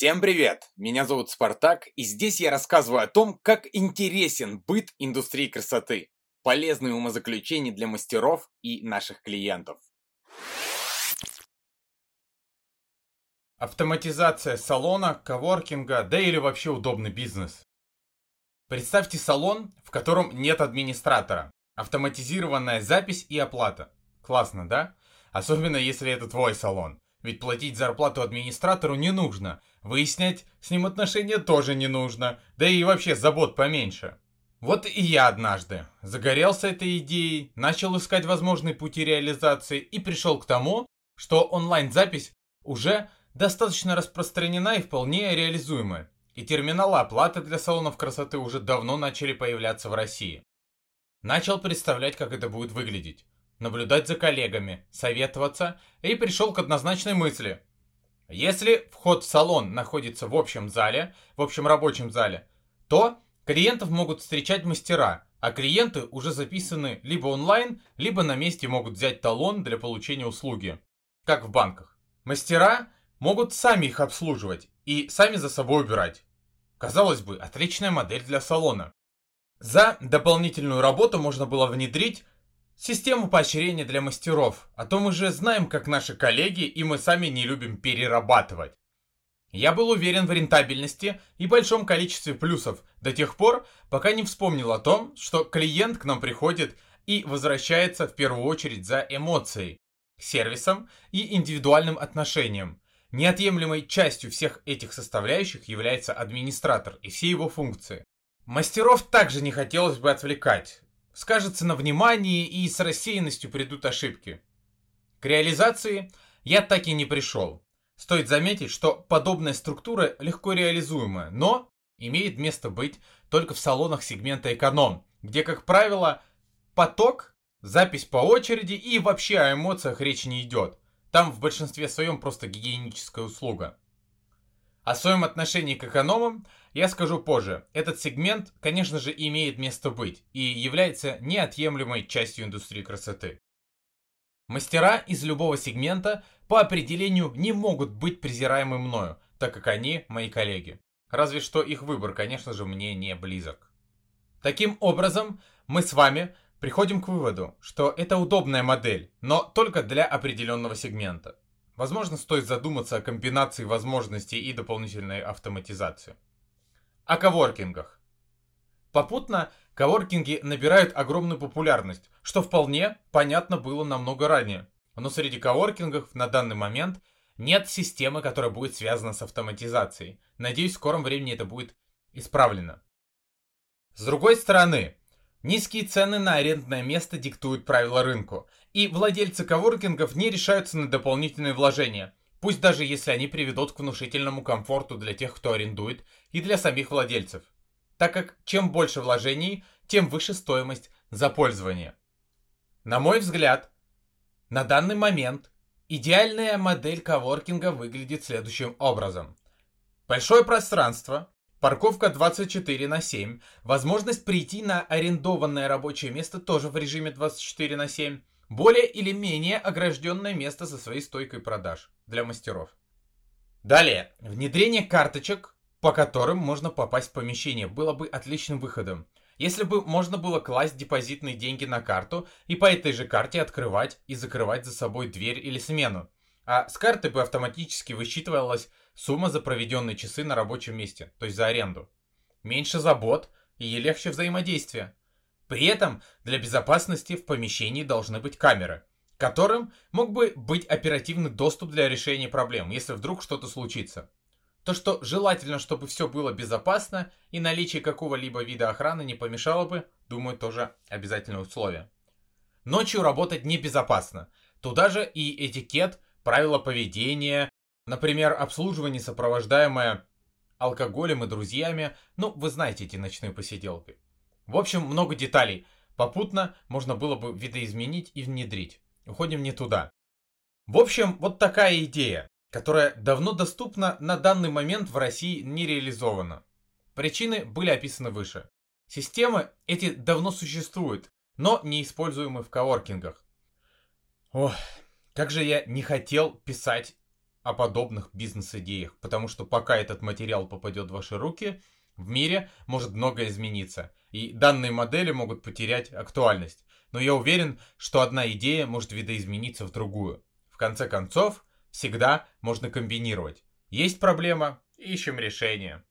Всем привет! Меня зовут Спартак, и здесь я рассказываю о том, как интересен быт индустрии красоты, полезные умозаключения для мастеров и наших клиентов. Автоматизация салона, коворкинга, да или вообще удобный бизнес. Представьте салон, в котором нет администратора. Автоматизированная запись и оплата. Классно, да? Особенно если это твой салон. Ведь платить зарплату администратору не нужно. Выяснять с ним отношения тоже не нужно. Да и вообще забот поменьше. Вот и я однажды загорелся этой идеей, начал искать возможные пути реализации и пришел к тому, что онлайн-запись уже достаточно распространена и вполне реализуема. И терминалы оплаты для салонов красоты уже давно начали появляться в России. Начал представлять, как это будет выглядеть наблюдать за коллегами, советоваться и пришел к однозначной мысли. Если вход в салон находится в общем зале, в общем рабочем зале, то клиентов могут встречать мастера, а клиенты уже записаны либо онлайн, либо на месте могут взять талон для получения услуги, как в банках. Мастера могут сами их обслуживать и сами за собой убирать. Казалось бы, отличная модель для салона. За дополнительную работу можно было внедрить Систему поощрения для мастеров, а то мы же знаем, как наши коллеги, и мы сами не любим перерабатывать. Я был уверен в рентабельности и большом количестве плюсов до тех пор, пока не вспомнил о том, что клиент к нам приходит и возвращается в первую очередь за эмоцией, сервисом и индивидуальным отношением. Неотъемлемой частью всех этих составляющих является администратор и все его функции. Мастеров также не хотелось бы отвлекать скажется на внимании и с рассеянностью придут ошибки. К реализации я так и не пришел. Стоит заметить, что подобная структура легко реализуемая, но имеет место быть только в салонах сегмента эконом, где, как правило, поток, запись по очереди и вообще о эмоциях речи не идет. Там в большинстве своем просто гигиеническая услуга. О своем отношении к экономам я скажу позже. Этот сегмент, конечно же, имеет место быть и является неотъемлемой частью индустрии красоты. Мастера из любого сегмента по определению не могут быть презираемы мною, так как они мои коллеги. Разве что их выбор, конечно же, мне не близок. Таким образом, мы с вами приходим к выводу, что это удобная модель, но только для определенного сегмента. Возможно, стоит задуматься о комбинации возможностей и дополнительной автоматизации. О коворкингах. Попутно коворкинги набирают огромную популярность, что вполне понятно было намного ранее. Но среди коворкингов на данный момент нет системы, которая будет связана с автоматизацией. Надеюсь, в скором времени это будет исправлено. С другой стороны, Низкие цены на арендное место диктуют правила рынку, и владельцы коворкингов не решаются на дополнительные вложения, пусть даже если они приведут к внушительному комфорту для тех, кто арендует, и для самих владельцев, так как чем больше вложений, тем выше стоимость за пользование. На мой взгляд, на данный момент идеальная модель коворкинга выглядит следующим образом. Большое пространство, Парковка 24 на 7. Возможность прийти на арендованное рабочее место тоже в режиме 24 на 7. Более или менее огражденное место со своей стойкой продаж для мастеров. Далее. Внедрение карточек, по которым можно попасть в помещение, было бы отличным выходом. Если бы можно было класть депозитные деньги на карту и по этой же карте открывать и закрывать за собой дверь или смену. А с карты бы автоматически высчитывалась сумма за проведенные часы на рабочем месте, то есть за аренду. Меньше забот и легче взаимодействие. При этом для безопасности в помещении должны быть камеры, которым мог бы быть оперативный доступ для решения проблем, если вдруг что-то случится. То, что желательно, чтобы все было безопасно и наличие какого-либо вида охраны не помешало бы, думаю, тоже обязательное условие. Ночью работать небезопасно. Туда же и этикет, правила поведения, Например, обслуживание, сопровождаемое алкоголем и друзьями. Ну, вы знаете эти ночные посиделки. В общем, много деталей. Попутно можно было бы видоизменить и внедрить. Уходим не туда. В общем, вот такая идея, которая давно доступна, на данный момент в России не реализована. Причины были описаны выше. Системы эти давно существуют, но не используемы в коворкингах. Ох, как же я не хотел писать о подобных бизнес-идеях, потому что пока этот материал попадет в ваши руки, в мире может многое измениться, и данные модели могут потерять актуальность. Но я уверен, что одна идея может видоизмениться в другую. В конце концов, всегда можно комбинировать. Есть проблема, ищем решение.